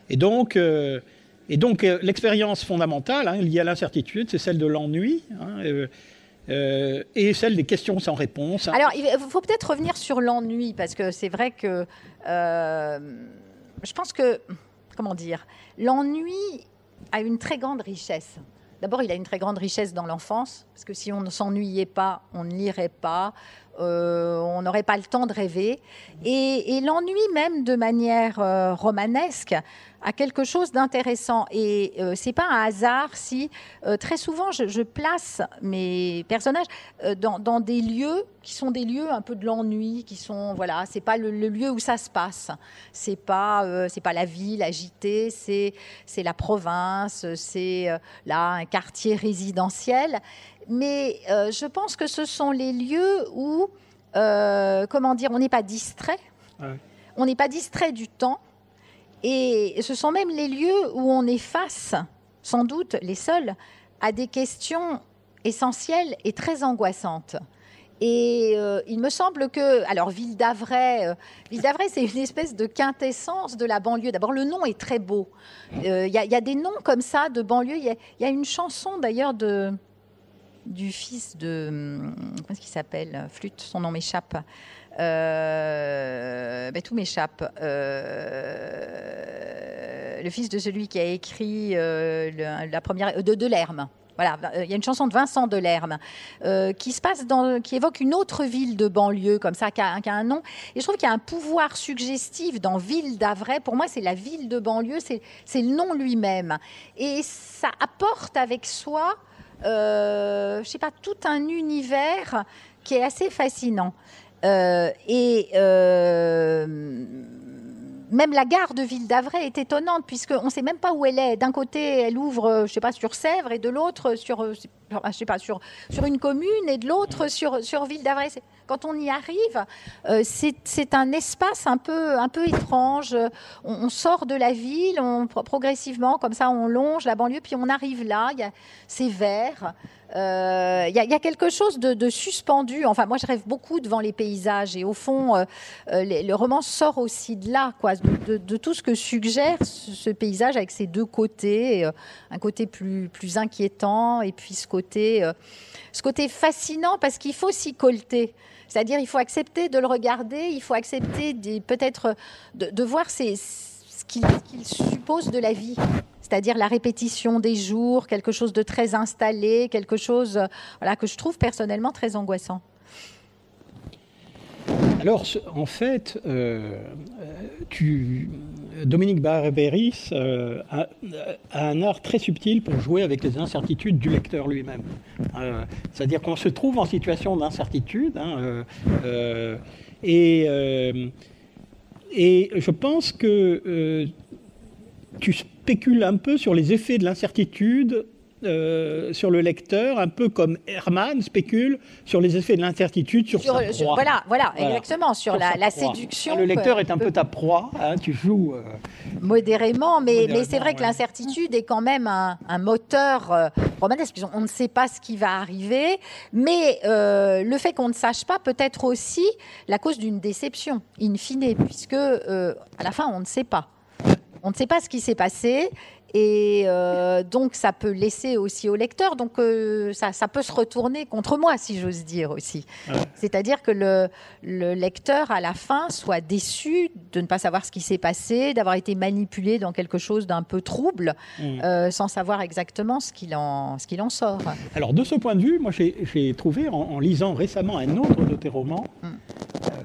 Et donc, euh, et donc euh, l'expérience fondamentale hein, liée à l'incertitude, c'est celle de l'ennui hein, euh, et celle des questions sans réponse. hein. Alors, il faut peut-être revenir sur l'ennui, parce que c'est vrai que euh, je pense que, comment dire, l'ennui a une très grande richesse. D'abord, il a une très grande richesse dans l'enfance, parce que si on ne s'ennuyait pas, on ne lirait pas, euh, on n'aurait pas le temps de rêver. Et, l'ennui même de manière euh, romanesque a quelque chose d'intéressant. Et euh, c'est pas un hasard si très souvent je, place mes personnages dans, des lieux qui sont des lieux un peu de l'ennui, qui sont voilà, c'est pas le, lieu où ça se passe. C'est pas c'est pas la ville agitée, c'est c'est la province, c'est là un quartier résidentiel mais euh, je pense que ce sont les lieux où, euh, comment dire, on n'est pas distrait. On n'est pas distrait du temps. Et ce sont même les lieux où on est face, sans doute les seuls, à des questions essentielles et très angoissantes. Et euh, il me semble que, alors Ville d'Avray, Ville d'Avray, c'est une espèce de quintessence de la banlieue. D'abord, le nom est très beau. Il y, a des noms comme ça de banlieue. Il y, a une chanson d'ailleurs de du fils de. Hum, comment est-ce qu'il s'appelle? Flûte, son nom m'échappe. Euh, ben, tout m'échappe. Euh, le fils de celui qui a écrit euh, la première. de Delerme. Voilà, il y a une chanson de Vincent Delerme qui se passe qui évoque une autre ville de banlieue comme ça, qui a, un nom. Et je trouve qu'il y a un pouvoir suggestif dans Ville d'Avray. Pour moi, c'est la ville de banlieue, c'est le nom lui-même. Et ça apporte avec soi euh, je sais pas, tout un univers qui est assez fascinant. Euh, et euh, même la gare de Ville d'Avray est étonnante puisqu'on ne sait même pas où elle est. D'un côté, elle ouvre, je sais pas, sur Sèvres et de l'autre sur, je sais pas, sur, sur une commune et de l'autre sur, sur Ville d'Avray. Quand on y arrive, c'est un espace un peu, un peu étrange. On, sort de la ville, on, progressivement, comme ça, on longe la banlieue, puis on arrive là, c'est vert. Il euh, y, a quelque chose de, suspendu. Enfin, moi, je rêve beaucoup devant les paysages. Et au fond, euh, euh, le roman sort aussi de là, quoi, de, tout ce que suggère ce, paysage avec ses deux côtés. un côté plus, plus inquiétant et puis ce côté, ce côté fascinant parce qu'il faut s'y colter. C'est-à-dire, il faut accepter de le regarder, il faut accepter peut-être de, voir ce qu'il suppose de la vie c'est-à-dire la répétition des jours, quelque chose de très installé, quelque chose voilà, que je trouve personnellement très angoissant. Alors, en fait, euh, Dominique Barberis euh, a, un art très subtil pour jouer avec les incertitudes du lecteur lui-même. Euh, c'est-à-dire qu'on se trouve en situation d'incertitude, hein, et, je pense que tu spécule un peu sur les effets de l'incertitude euh, sur le lecteur, un peu comme Herman spécule sur les effets de l'incertitude sur, sa proie. voilà, voilà, exactement, sur, la, séduction. Le lecteur est un peu ta proie, hein, tu joues... Euh, modérément, mais, mais c'est vrai que l'incertitude est quand même un, moteur euh, romanesque, on ne sait pas ce qui va arriver, mais le fait qu'on ne sache pas peut être aussi la cause d'une déception, in fine, puisque à la fin, on ne sait pas. On ne sait pas ce qui s'est passé. Et euh, donc, ça peut laisser aussi au lecteur. Donc, euh, ça, peut se retourner contre moi, si j'ose dire aussi. C'est-à-dire que le, lecteur, à la fin, soit déçu de ne pas savoir ce qui s'est passé, d'avoir été manipulé dans quelque chose d'un peu trouble, mm. euh, sans savoir exactement ce qu'il en, en sort. Alors, de ce point de vue, moi, j'ai trouvé, en, lisant récemment un autre de tes romans, mm.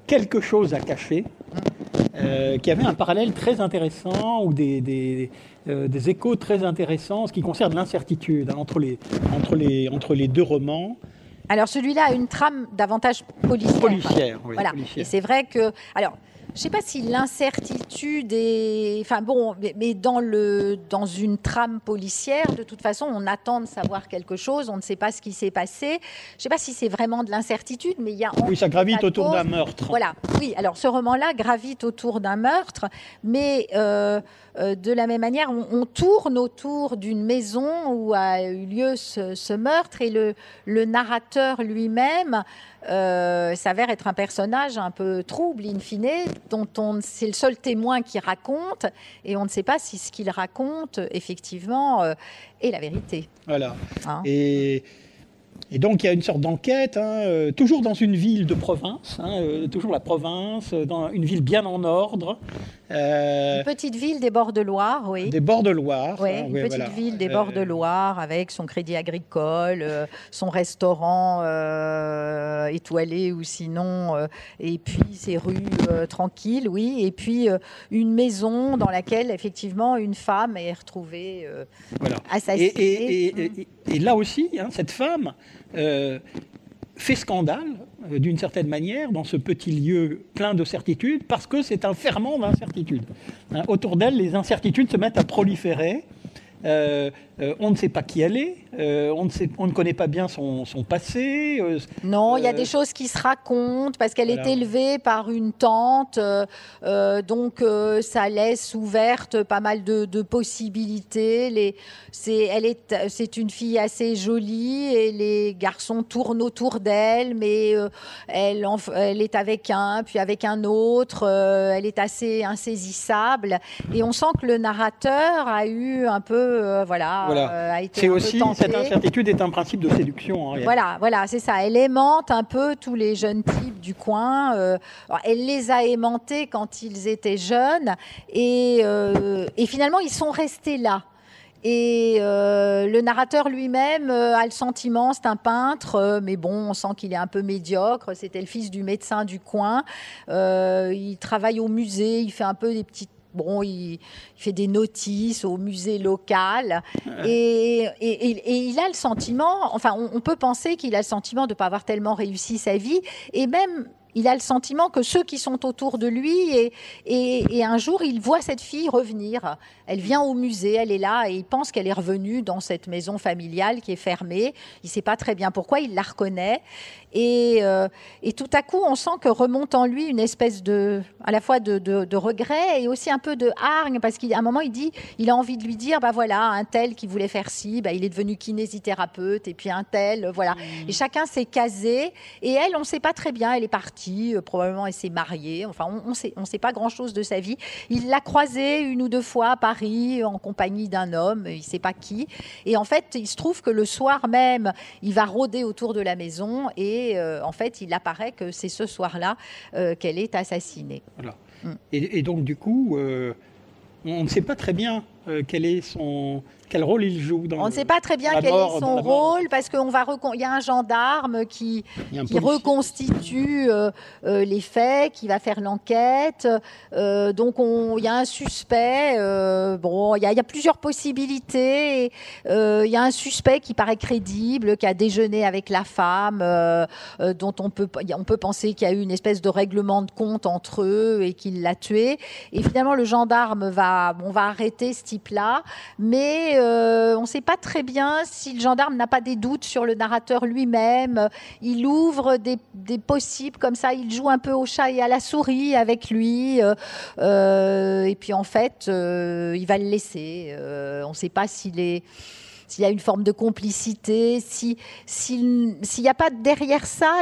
quelque chose à cacher. Mm. Euh, qui avait un parallèle très intéressant ou des, des, des très intéressants en ce qui concerne l'incertitude hein, entre, les, entre, les, entre les deux romans. Alors celui-là a une trame davantage policière. Policière, oui. Voilà. Et c'est vrai que... Alors, je ne sais pas si l'incertitude est. Enfin bon, mais dans, le, dans une trame policière, de toute façon, on attend de savoir quelque chose, on ne sait pas ce qui s'est passé. Je ne sais pas si c'est vraiment de l'incertitude, mais il y a. Oui, ça gravite autour d'un meurtre. Voilà, oui. Alors ce roman-là gravite autour d'un meurtre, mais euh, euh, de la même manière, on, tourne autour d'une maison où a eu lieu ce, meurtre et le, le narrateur lui-même euh, s'avère être un personnage un peu trouble, in fine, dont on, c'est le seul témoin qui raconte, et on ne sait pas si ce qu'il raconte, effectivement, euh, est la vérité. Voilà. Hein et, et, donc, il y a une sorte d'enquête, hein, euh, toujours dans une ville de province, hein, toujours la province, dans une ville bien en ordre, Euh, une petite ville des bords de Loire, oui. Des bords de Loire. Oui, une petite ville des bords de euh, Loire avec son crédit agricole, euh, son restaurant étoilé ou sinon, et puis ses rues tranquilles, oui, et puis une maison dans laquelle effectivement une femme est retrouvée assassinée. Et, et, là aussi, hein, cette femme fait scandale, euh, d'une certaine manière, dans ce petit lieu plein de certitudes, parce que c'est un ferment d'incertitudes. Hein, autour d'elle, les incertitudes se mettent à proliférer. Euh, euh, on ne sait pas qui elle est, euh, on, ne sait, on, ne connaît pas bien son, passé. non, il y a des choses qui se racontent parce qu'elle est élevée par une tante, donc ça laisse ouverte pas mal de, possibilités. Les, c'est, elle est, c'est une fille assez jolie et les garçons tournent autour d'elle, mais elle, elle est avec un, puis avec un autre. elle est assez insaisissable et on sent que le narrateur a eu un peu euh, voilà, euh, C'est aussi cette incertitude est un principe de séduction. voilà, voilà, c'est ça. Elle aimante un peu tous les jeunes types du coin. Euh, elle les a aimantés quand ils étaient jeunes et, et finalement ils sont restés là. Et le narrateur lui-même a le sentiment, c'est un peintre, mais bon, on sent qu'il est un peu médiocre. C'était le fils du médecin du coin. il travaille au musée, il fait un peu des petites bon, il, fait des notices au musée local et, il a le sentiment, enfin, on, peut penser qu'il a le sentiment de ne pas avoir tellement réussi sa vie et même il a le sentiment que ceux qui sont autour de lui, et, et, un jour, il voit cette fille revenir. Elle vient au musée, elle est là, et il pense qu'elle est revenue dans cette maison familiale qui est fermée. Il ne sait pas très bien pourquoi, il la reconnaît. Et, euh, et, tout à coup, on sent que remonte en lui une espèce de, à la fois de, de, regret et aussi un peu de hargne, parce qu'à un moment, il dit, il a envie de lui dire, bah voilà, un tel qui voulait faire ci, bah, il est devenu kinésithérapeute, et puis un tel, voilà. Mmh. Et chacun s'est casé, et elle, on ne sait pas très bien, elle est partie, euh, probablement elle s'est mariée, enfin, on ne sait, on sait pas grand-chose de sa vie. Il l'a croisée une ou deux fois à Paris, en compagnie d'un homme, il ne sait pas qui. Et en fait, il se trouve que le soir même, il va rôder autour de la maison, et euh, en fait, il apparaît que c'est ce soir-là euh, qu'elle est assassinée. Mm. Et, donc, du coup, euh, on ne sait pas très bien quel est son, quel rôle il joue dans On ne sait pas très bien quel est son rôle parce qu'il y a un gendarme qui, qui reconstitue euh, euh, les faits, qui va faire l'enquête. Euh, donc il y a un suspect. bon, il y, a plusieurs possibilités. Il y a un suspect qui paraît crédible, qui a déjeuné avec la femme, dont on peut, on peut penser qu'il y a eu une espèce de règlement de compte entre eux et qu'il l'a tué. Et finalement, le gendarme va, on va arrêter ce type-là, mais euh, on ne sait pas très bien si le gendarme n'a pas des doutes sur le narrateur lui-même. Il ouvre des, possibles comme ça, il joue un peu au chat et à la souris avec lui. Euh, euh, et puis en fait, il va le laisser. on ne sait pas s'il est s'il y a une forme de complicité, s'il n'y a pas derrière ça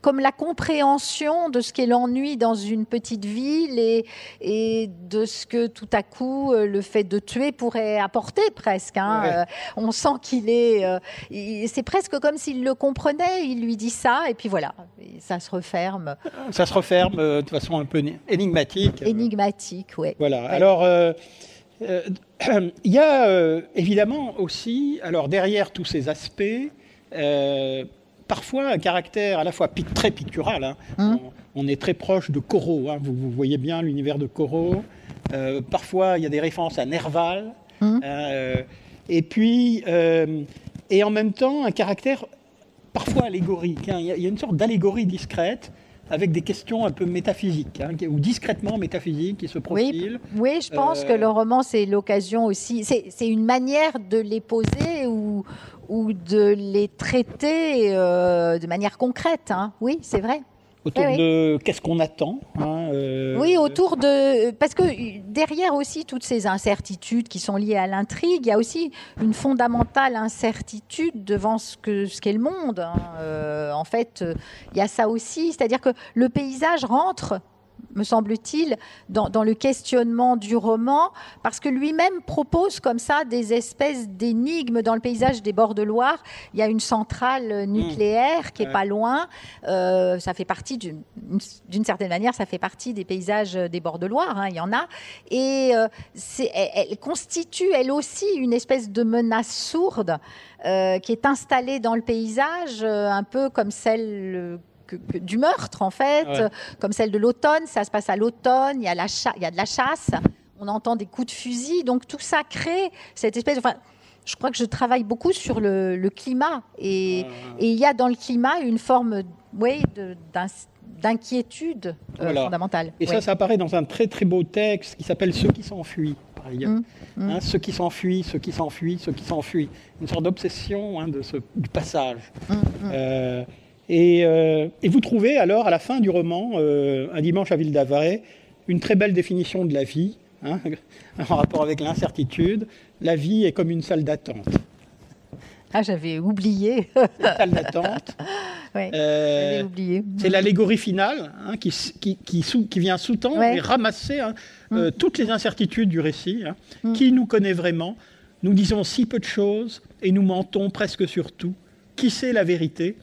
comme la compréhension de ce qu'est l'ennui dans une petite ville et, et, de ce que tout à coup euh, le fait de tuer pourrait apporter presque. Hein. Euh, on sent qu'il est... Euh, c'est presque comme s'il le comprenait, il lui dit ça et puis voilà, ça se referme. Ça se referme de façon un peu énigmatique. Énigmatique, oui. Voilà, alors... Euh, il y a euh, évidemment aussi, alors derrière tous ces aspects, euh, parfois un caractère à la fois très pictural. Hein. Hein on, est très proche de Corot, hein. vous, voyez bien l'univers de Corot. parfois, il y a des références à Nerval. Et puis, et en même temps, un caractère parfois allégorique. Il y, a une sorte d'allégorie discrète avec des questions un peu métaphysiques, hein, ou discrètement métaphysiques qui se profilent. Oui, je pense que le roman, c'est l'occasion aussi, c'est une manière de les poser ou, ou de les traiter euh, de manière concrète. Hein. Oui, c'est vrai. Autour de qu'est-ce qu'on attend hein, euh, Oui, autour de... Parce que derrière aussi toutes ces incertitudes qui sont liées à l'intrigue, il y a aussi une fondamentale incertitude devant ce qu'est ce le monde. Hein. Euh, en fait, il y a ça aussi. C'est-à-dire que le paysage rentre me semble-t-il, dans, le questionnement du roman, parce que lui-même propose comme ça des espèces d'énigmes dans le paysage des bords de Loire. Il y a une centrale nucléaire qui est pas loin. Euh, ça fait partie d'une certaine manière, ça fait partie des paysages des bords de Loire. Hein, il y en a, et euh, elle, constitue elle aussi une espèce de menace sourde euh, qui est installée dans le paysage, un peu comme celle du meurtre, en fait, comme celle de l'automne. Ça se passe à l'automne, il, y a la il y a de la chasse, on entend des coups de fusil. Donc tout ça crée cette espèce. Enfin, je crois que je travaille beaucoup sur le, climat. Et, il y a dans le climat une forme oui, d'inquiétude euh, fondamentale. Et ça, ça apparaît dans un très très beau texte qui s'appelle Ceux qui s'enfuient. Par mmh, mmh. Hein, ceux qui s'enfuient, ceux qui s'enfuient, ceux qui s'enfuient. Une sorte d'obsession hein, de ce, du passage. Mmh, euh, euh, et, vous trouvez alors à la fin du roman, euh, Un dimanche à Ville d'Avray, une très belle définition de la vie, hein, en rapport avec l'incertitude. La vie est comme une salle d'attente. Ah, j'avais oublié. une salle d'attente. Oui, euh, oublié. C'est l'allégorie finale hein, qui, qui, qui, vient sous-tendre et ramasser hein, mm. toutes les incertitudes du récit. Mm. Qui nous connaît vraiment? Nous disons si peu de choses et nous mentons presque sur tout. Qui sait la vérité?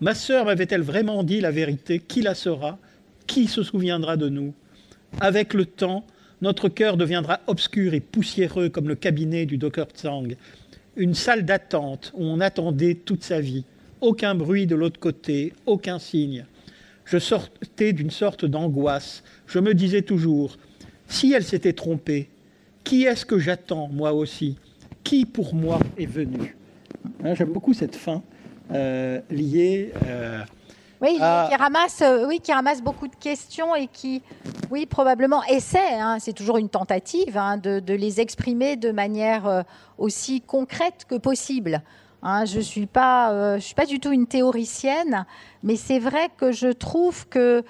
Ma sœur m'avait-elle vraiment dit la vérité? Qui la saura Qui se souviendra de nous? Avec le temps, notre cœur deviendra obscur et poussiéreux comme le cabinet du docteur Tsang. Une salle d'attente où on attendait toute sa vie. Aucun bruit de l'autre côté, aucun signe. Je sortais d'une sorte d'angoisse. Je me disais toujours, si elle s'était trompée, qui est-ce que j'attends, moi aussi? Qui pour moi est venu? Hein, J'aime beaucoup cette fin. Euh, liées. Euh, oui, qui ramasse, euh, oui, qui ramasse beaucoup de questions et qui, oui, probablement essaie, hein, c'est toujours une tentative, hein, de, les exprimer de manière aussi concrète que possible. Hein. je ne suis, pas, je suis pas du tout une théoricienne, mais c'est vrai que je trouve que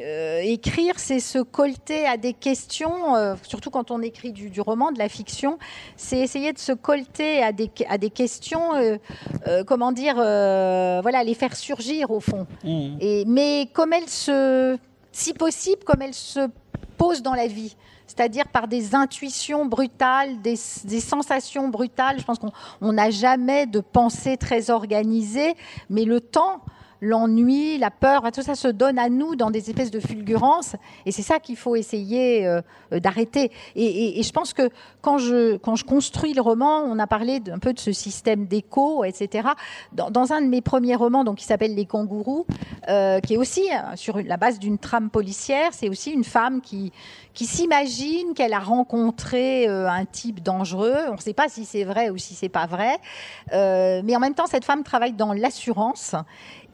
euh, écrire, c'est se colter à des questions, euh, surtout quand on écrit du, roman, de la fiction, c'est essayer de se colter à des, à des questions, euh, comment dire, voilà, les faire surgir au fond. Mmh. Et, mais comme elles se, si possible, comme elles se posent dans la vie c'est-à-dire par des intuitions brutales, des, des sensations brutales. Je pense qu'on n'a jamais de pensée très organisée, mais le temps l'ennui, la peur, tout ça se donne à nous dans des espèces de fulgurances. Et c'est ça qu'il faut essayer euh, euh, d'arrêter. Et, je pense que quand je, construis le roman, on a parlé un peu de ce système d'écho, etc. Dans, un de mes premiers romans, donc, qui s'appelle Les kangourous, euh, qui est aussi sur la base d'une trame policière, c'est aussi une femme qui, qui s'imagine qu'elle a rencontré un type dangereux. On ne sait pas si c'est vrai ou si c'est pas vrai. mais en même temps, cette femme travaille dans l'assurance.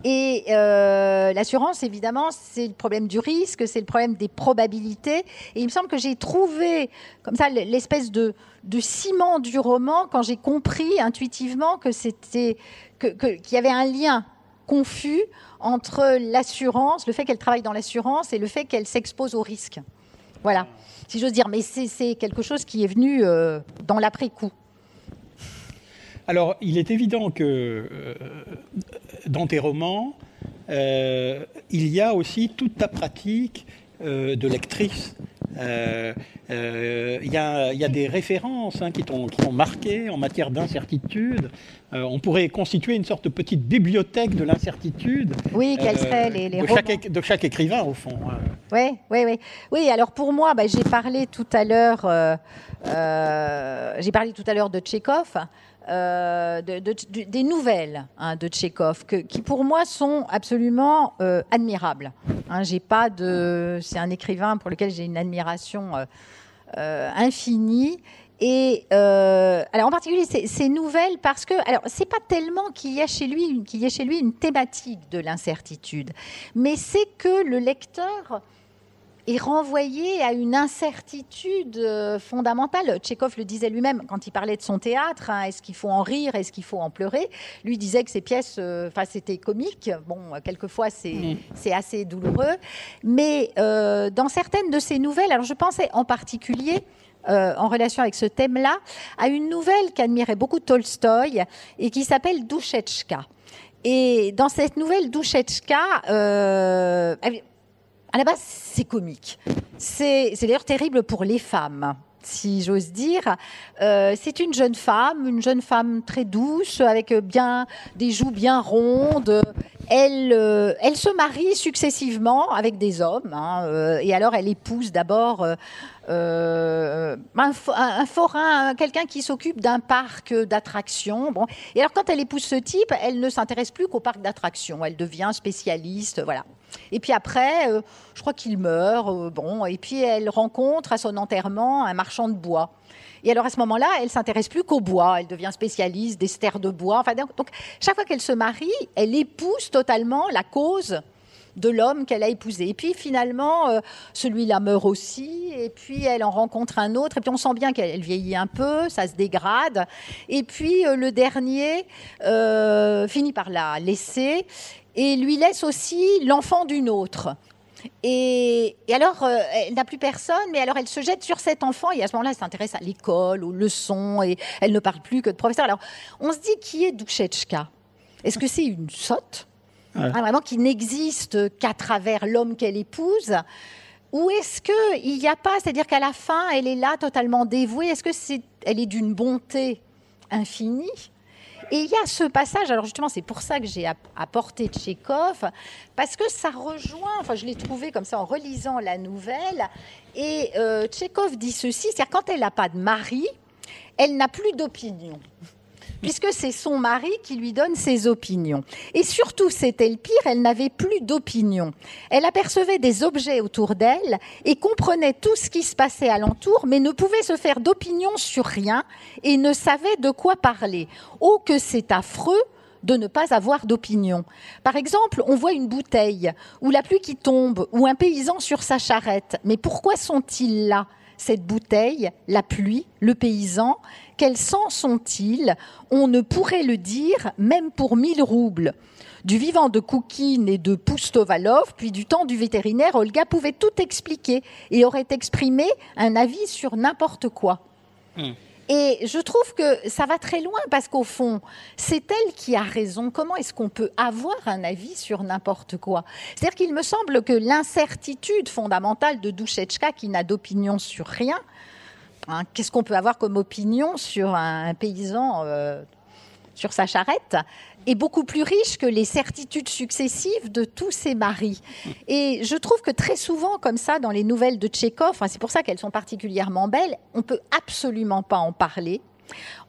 Et euh, l'assurance, évidemment, c'est le problème du risque, c'est le problème des probabilités. Et il me semble que j'ai trouvé comme ça l'espèce de, ciment du roman quand j'ai compris intuitivement que c'était qu'il y avait un lien confus entre l'assurance, le fait qu'elle travaille dans l'assurance et le fait qu'elle s'expose au risque. Voilà, si j'ose dire. Mais c'est quelque chose qui est venu euh, dans l'après-coup. Alors, il est évident que euh, dans tes romans, euh, il y a aussi toute ta pratique euh, de lectrice. Il y, a des références hein, qui t'ont marqué en matière d'incertitude. on pourrait constituer une sorte de petite bibliothèque de l'incertitude. Oui, quels seraient les, de, chaque, de, chaque, écrivain, au fond. Oui, oui, oui. Oui, alors pour moi, bah, j'ai parlé tout à l'heure, j'ai parlé tout à l'heure de Tchékov. Euh, des nouvelles hein, de Tchékov, qui pour moi sont absolument euh, admirables. Hein, j'ai pas de, c'est un écrivain pour lequel j'ai une admiration euh, infinie. Et alors en particulier ces, nouvelles parce que alors c'est pas tellement qu'il y a chez lui qu'il y a chez lui une thématique de l'incertitude, mais c'est que le lecteur est renvoyé à une incertitude euh, fondamentale. Tchékov le disait lui-même quand il parlait de son théâtre. Hein, est-ce qu'il faut en rire Est-ce qu'il faut en pleurer? Lui disait que ses pièces, euh, enfin, c'était comique. Bon, quelquefois, c'est c'est assez douloureux. Mais euh, dans certaines de ses nouvelles, alors je pensais en particulier en relation avec ce thème-là, à une nouvelle qu'admirait beaucoup Tolstoï et qui s'appelle Douchetchka. Et dans cette nouvelle Douchetchka, à la base, c'est comique. C'est d'ailleurs terrible pour les femmes si j'ose dire. Euh, c'est une jeune femme, une jeune femme très douce, avec bien des joues bien rondes. Elle, euh, se marie successivement avec des hommes, hein, euh, et alors elle épouse d'abord un, un, forain, quelqu'un qui s'occupe d'un parc d'attractions. Bon. Et alors quand elle épouse ce type, elle ne s'intéresse plus qu'au parc d'attractions, elle devient spécialiste, voilà. Et puis après, euh, je crois qu'il meurt. Euh, bon, et puis elle rencontre à son enterrement un marchand de bois. Et alors à ce moment-là, elle s'intéresse plus qu'au bois. Elle devient spécialiste des stères de bois. Enfin, donc, chaque fois qu'elle se marie, elle épouse totalement la cause de l'homme qu'elle a épousé. Et puis finalement, euh, celui-là meurt aussi, et puis elle en rencontre un autre, et puis on sent bien qu'elle vieillit un peu, ça se dégrade. Et puis le dernier finit par la laisser, et lui laisse aussi l'enfant d'une autre. Et, alors, euh, elle n'a plus personne, mais alors elle se jette sur cet enfant et à ce moment-là, elle s'intéresse à l'école, aux leçons et elle ne parle plus que de professeur. Alors, on se dit qui est Douchetchka Est-ce que c'est une sotte? Ah, Vraiment qui n'existe qu'à travers l'homme qu'elle épouse? Ou est-ce qu'il n'y a pas, c'est-à-dire qu'à la fin, elle est là totalement dévouée? Est-ce que c'est, elle est d'une bonté infinie? Et il y a ce passage, alors justement, c'est pour ça que j'ai apporté Tchékov, parce que ça rejoint, enfin, je l'ai trouvé comme ça en relisant la nouvelle, et euh, Tchékov dit ceci, c'est-à-dire quand elle n'a pas de mari, elle n'a plus d'opinion puisque c'est son mari qui lui donne ses opinions. Et surtout, c'était le pire, elle n'avait plus d'opinion. Elle apercevait des objets autour d'elle et comprenait tout ce qui se passait alentour, mais ne pouvait se faire d'opinion sur rien et ne savait de quoi parler. Oh, que c'est affreux de ne pas avoir d'opinion. Par exemple, on voit une bouteille, ou la pluie qui tombe, ou un paysan sur sa charrette. Mais pourquoi sont-ils là? Cette bouteille, la pluie, le paysan, quels sens sont-ils? On ne pourrait le dire même pour mille roubles. Du vivant de Koukine et de Poustovalov, puis du temps du vétérinaire, Olga pouvait tout expliquer et aurait exprimé un avis sur n'importe quoi. Hmm. Et je trouve que ça va très loin parce qu'au fond, c'est elle qui a raison. Comment est-ce qu'on peut avoir un avis sur n'importe quoi? C'est-à-dire qu'il me semble que l'incertitude fondamentale de Douchetchka, qui n'a d'opinion sur rien, hein, qu'est-ce qu'on peut avoir comme opinion sur un, paysan euh, sur sa charrette? Est beaucoup plus riche que les certitudes successives de tous ses maris. Et je trouve que très souvent, comme ça, dans les nouvelles de Tchékov, c'est pour ça qu'elles sont particulièrement belles, on ne peut absolument pas en parler,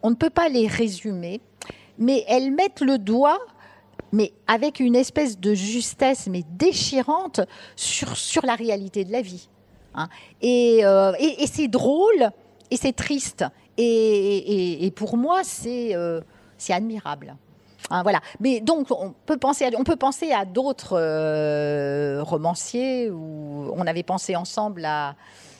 on ne peut pas les résumer, mais elles mettent le doigt mais avec une espèce de justesse, mais déchirante, sur, sur la réalité de la vie. Hein. Euh, et, et, c'est drôle, et c'est triste. Et, et, pour moi, c'est euh, admirable. Hein, voilà. Mais donc, on peut penser à, on peut penser à d'autres euh, romanciers où on avait pensé ensemble à,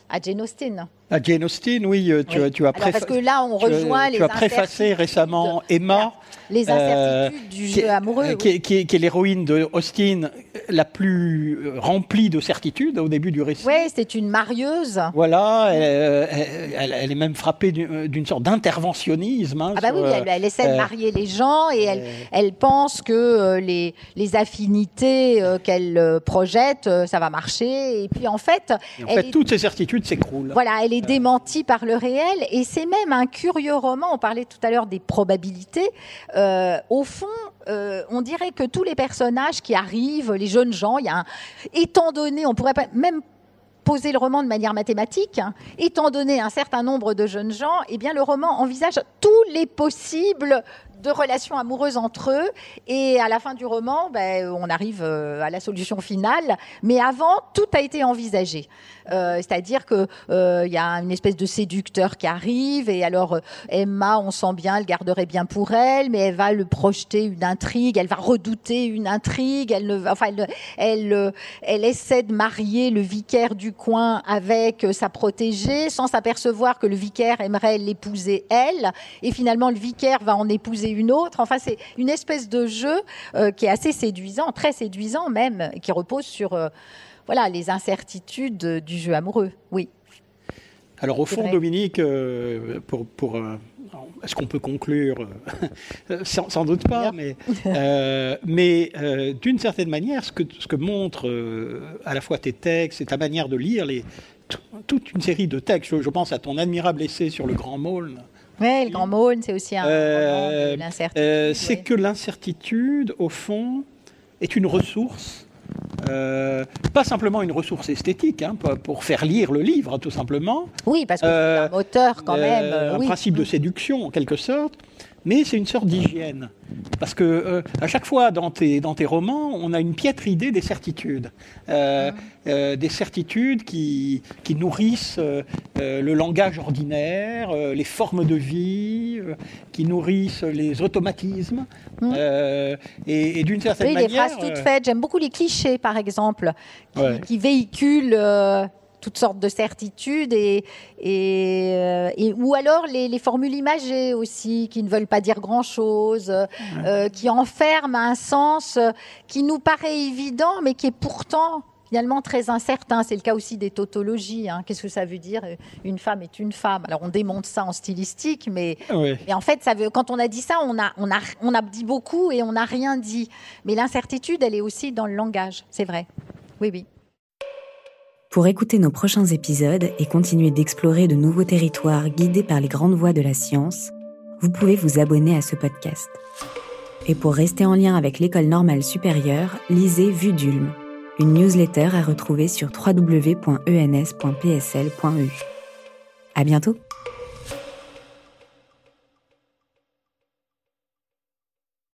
à Jane Austen. À Jane Austen, oui, euh, tu, tu as Parce que là, on rejoint les. Tu as préfacé récemment Emma. Les incertitudes du jeu amoureux. Qui, qui, est l'héroïne de Austin la plus euh, remplie de certitudes au début du récit. Oui, c'est une marieuse. Voilà, elle, elle, est même frappée d'une sorte d'interventionnisme. Hein, ah bah oui, elle, essaie de marier les gens et elle, elle pense que les, les affinités qu'elle projette, ça va marcher. Et puis en fait, en fait toutes ces certitudes s'écroulent. Voilà, elle est démentie par le réel et c'est même un curieux roman. On parlait tout à l'heure des probabilités. Euh, au fond, euh, on dirait que tous les personnages qui arrivent, les jeunes gens, il y a un, étant donné, on pourrait même poser le roman de manière mathématique, hein, étant donné un certain nombre de jeunes gens, eh bien le roman envisage tous les possibles de relations amoureuses entre eux. Et à la fin du roman, ben, on arrive euh, à la solution finale. Mais avant, tout a été envisagé. Euh, c'est-à-dire qu'il euh, y a une espèce de séducteur qui arrive. Et alors, Emma, on sent bien, elle garderait bien pour elle, mais elle va le projeter une intrigue. Elle va redouter une intrigue. Elle, ne, enfin, elle, elle, elle essaie de marier le vicaire du coin avec sa protégée sans s'apercevoir que le vicaire aimerait l'épouser elle. Et finalement, le vicaire va en épouser une autre. Enfin, c'est une espèce de jeu euh, qui est assez séduisant, très séduisant même, qui repose sur euh, voilà les incertitudes du jeu amoureux. Oui. Alors au fond, Dominique, euh, pour, pour est-ce qu'on peut conclure? Sans, doute pas, mais, mais d'une certaine manière, ce que, ce que montrent à la fois tes textes et ta manière de lire les, toute une série de textes, je, pense à ton admirable essai sur le Grand Maulne, oui, le Grand Maulne, c'est aussi un euh, l'incertitude. c'est que l'incertitude, au fond, est une ressource euh, pas simplement une ressource esthétique, hein, pour faire lire le livre, tout simplement. Oui, parce que c'est un euh, moteur quand même. un principe de séduction, en quelque sorte, mais c'est une sorte d'hygiène. Parce que euh, à chaque fois dans tes, dans tes romans, on a une piètre idée des certitudes. Euh, euh, des certitudes qui, qui nourrissent le langage ordinaire, les formes de vie, qui nourrissent les automatismes. Mmh. et, d'une certaine manière. Oui, des phrases toutes faites. J'aime beaucoup les clichés, par exemple, qui, qui véhiculent toutes sortes de certitudes et, et, euh, ou alors les, formules imagées aussi qui ne veulent pas dire grand chose, euh, qui enferment un sens qui nous paraît évident mais qui est pourtant finalement très incertain. C'est le cas aussi des tautologies. Hein. Qu'est-ce que ça veut dire Une femme est une femme? Alors on démonte ça en stylistique, mais, en fait, ça veut, quand on a dit ça, on a, on a, on a dit beaucoup et on n'a rien dit. Mais l'incertitude, elle est aussi dans le langage, c'est vrai. Oui, oui. Pour écouter nos prochains épisodes et continuer d'explorer de nouveaux territoires guidés par les grandes voies de la science, vous pouvez vous abonner à ce podcast. Et pour rester en lien avec l'école normale supérieure, lisez Vue d'Ulm, une newsletter à retrouver sur www.ens.psl.u. À bientôt!